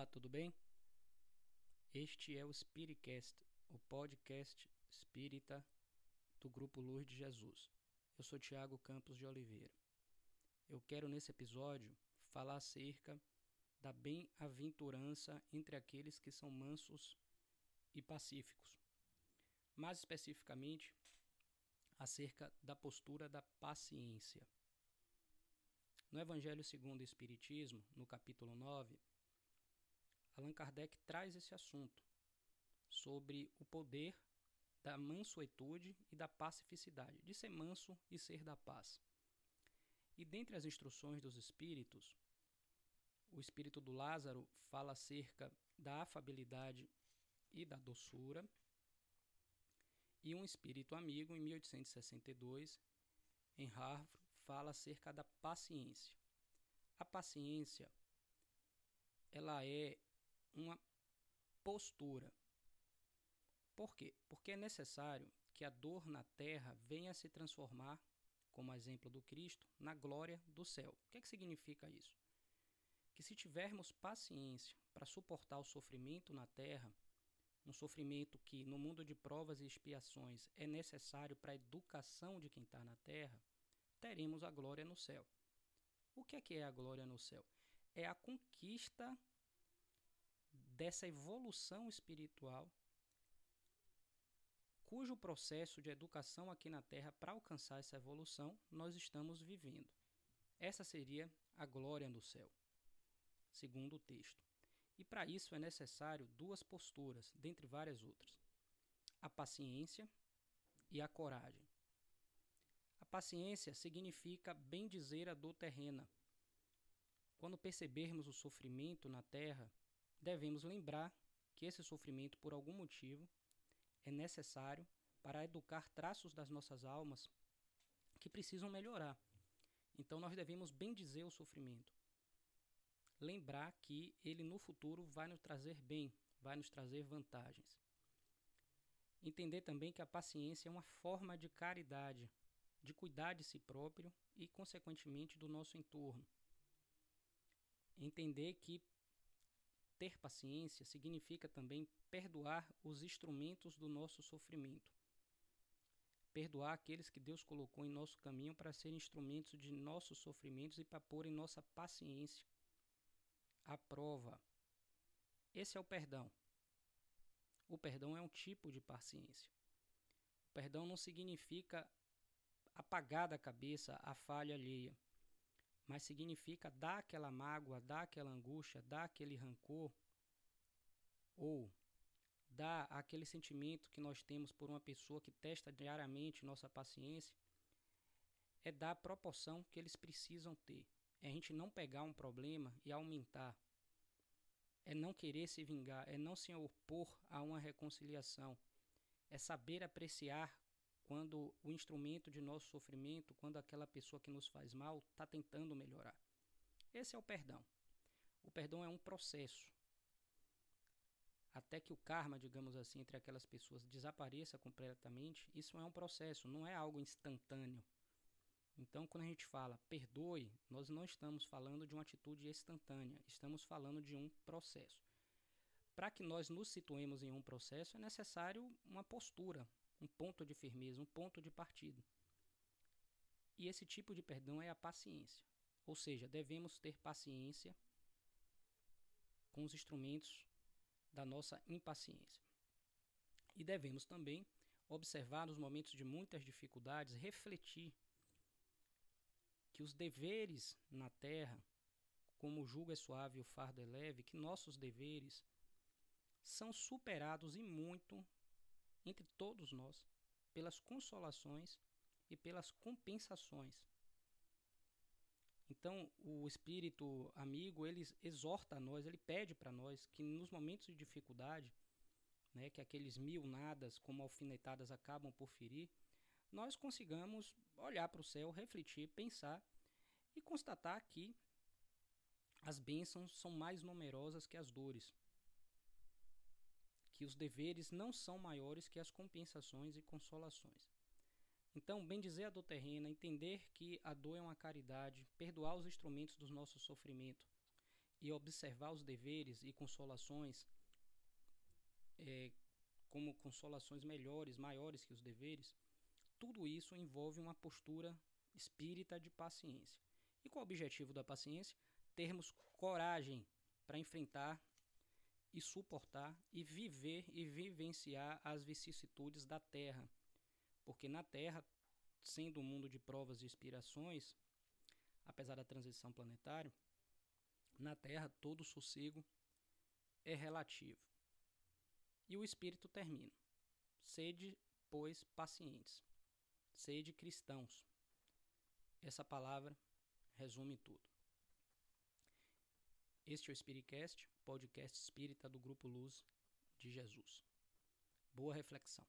Olá, tudo bem? Este é o Spiritcast, o podcast espírita do Grupo Luz de Jesus. Eu sou Tiago Campos de Oliveira. Eu quero nesse episódio falar acerca da bem-aventurança entre aqueles que são mansos e pacíficos. Mais especificamente, acerca da postura da paciência. No Evangelho segundo o Espiritismo, no capítulo 9, Allan Kardec traz esse assunto sobre o poder da mansuetude e da pacificidade, de ser manso e ser da paz. E dentre as instruções dos espíritos, o espírito do Lázaro fala acerca da afabilidade e da doçura, e um espírito amigo, em 1862, em Harvard, fala acerca da paciência. A paciência ela é uma postura. Por quê? Porque é necessário que a dor na terra venha se transformar, como exemplo do Cristo, na glória do céu. O que, é que significa isso? Que se tivermos paciência para suportar o sofrimento na terra, um sofrimento que no mundo de provas e expiações é necessário para a educação de quem está na terra, teremos a glória no céu. O que é que é a glória no céu? É a conquista dessa evolução espiritual, cujo processo de educação aqui na Terra para alcançar essa evolução nós estamos vivendo. Essa seria a glória do céu, segundo o texto. E para isso é necessário duas posturas, dentre várias outras: a paciência e a coragem. A paciência significa bem dizer a dor terrena. Quando percebermos o sofrimento na terra, devemos lembrar que esse sofrimento, por algum motivo, é necessário para educar traços das nossas almas que precisam melhorar. Então nós devemos bem dizer o sofrimento. Lembrar que ele no futuro vai nos trazer bem, vai nos trazer vantagens. Entender também que a paciência é uma forma de caridade, de cuidar de si próprio e, consequentemente, do nosso entorno. Entender que ter paciência significa também perdoar os instrumentos do nosso sofrimento. Perdoar aqueles que Deus colocou em nosso caminho para serem instrumentos de nossos sofrimentos e para pôr em nossa paciência a prova. Esse é o perdão. O perdão é um tipo de paciência. O perdão não significa apagar da cabeça a falha alheia mas significa dar aquela mágoa, dar aquela angústia, dar aquele rancor, ou dar aquele sentimento que nós temos por uma pessoa que testa diariamente nossa paciência, é dar a proporção que eles precisam ter. É a gente não pegar um problema e aumentar. É não querer se vingar, é não se opor a uma reconciliação. É saber apreciar quando o instrumento de nosso sofrimento, quando aquela pessoa que nos faz mal está tentando melhorar. Esse é o perdão. O perdão é um processo. Até que o karma, digamos assim, entre aquelas pessoas desapareça completamente, isso é um processo, não é algo instantâneo. Então, quando a gente fala perdoe, nós não estamos falando de uma atitude instantânea, estamos falando de um processo. Para que nós nos situemos em um processo, é necessário uma postura, um ponto de firmeza, um ponto de partida. E esse tipo de perdão é a paciência. Ou seja, devemos ter paciência com os instrumentos da nossa impaciência. E devemos também observar nos momentos de muitas dificuldades, refletir que os deveres na terra, como o jugo é suave e o fardo é leve, que nossos deveres são superados e muito entre todos nós pelas consolações e pelas compensações. Então, o espírito amigo, ele exorta a nós, ele pede para nós que nos momentos de dificuldade, né, que aqueles mil nadas como alfinetadas acabam por ferir, nós consigamos olhar para o céu, refletir, pensar e constatar que as bênçãos são mais numerosas que as dores que os deveres não são maiores que as compensações e consolações. Então, bem dizer a dor terrena, entender que a dor é uma caridade, perdoar os instrumentos do nosso sofrimento e observar os deveres e consolações é, como consolações melhores, maiores que os deveres, tudo isso envolve uma postura espírita de paciência. E qual o objetivo da paciência? Termos coragem para enfrentar e suportar e viver e vivenciar as vicissitudes da Terra. Porque na Terra, sendo um mundo de provas e inspirações, apesar da transição planetária, na Terra todo sossego é relativo. E o Espírito termina: Sede, pois, pacientes, sede cristãos. Essa palavra resume tudo. Este é o Spiritcast, podcast espírita do Grupo Luz de Jesus. Boa reflexão.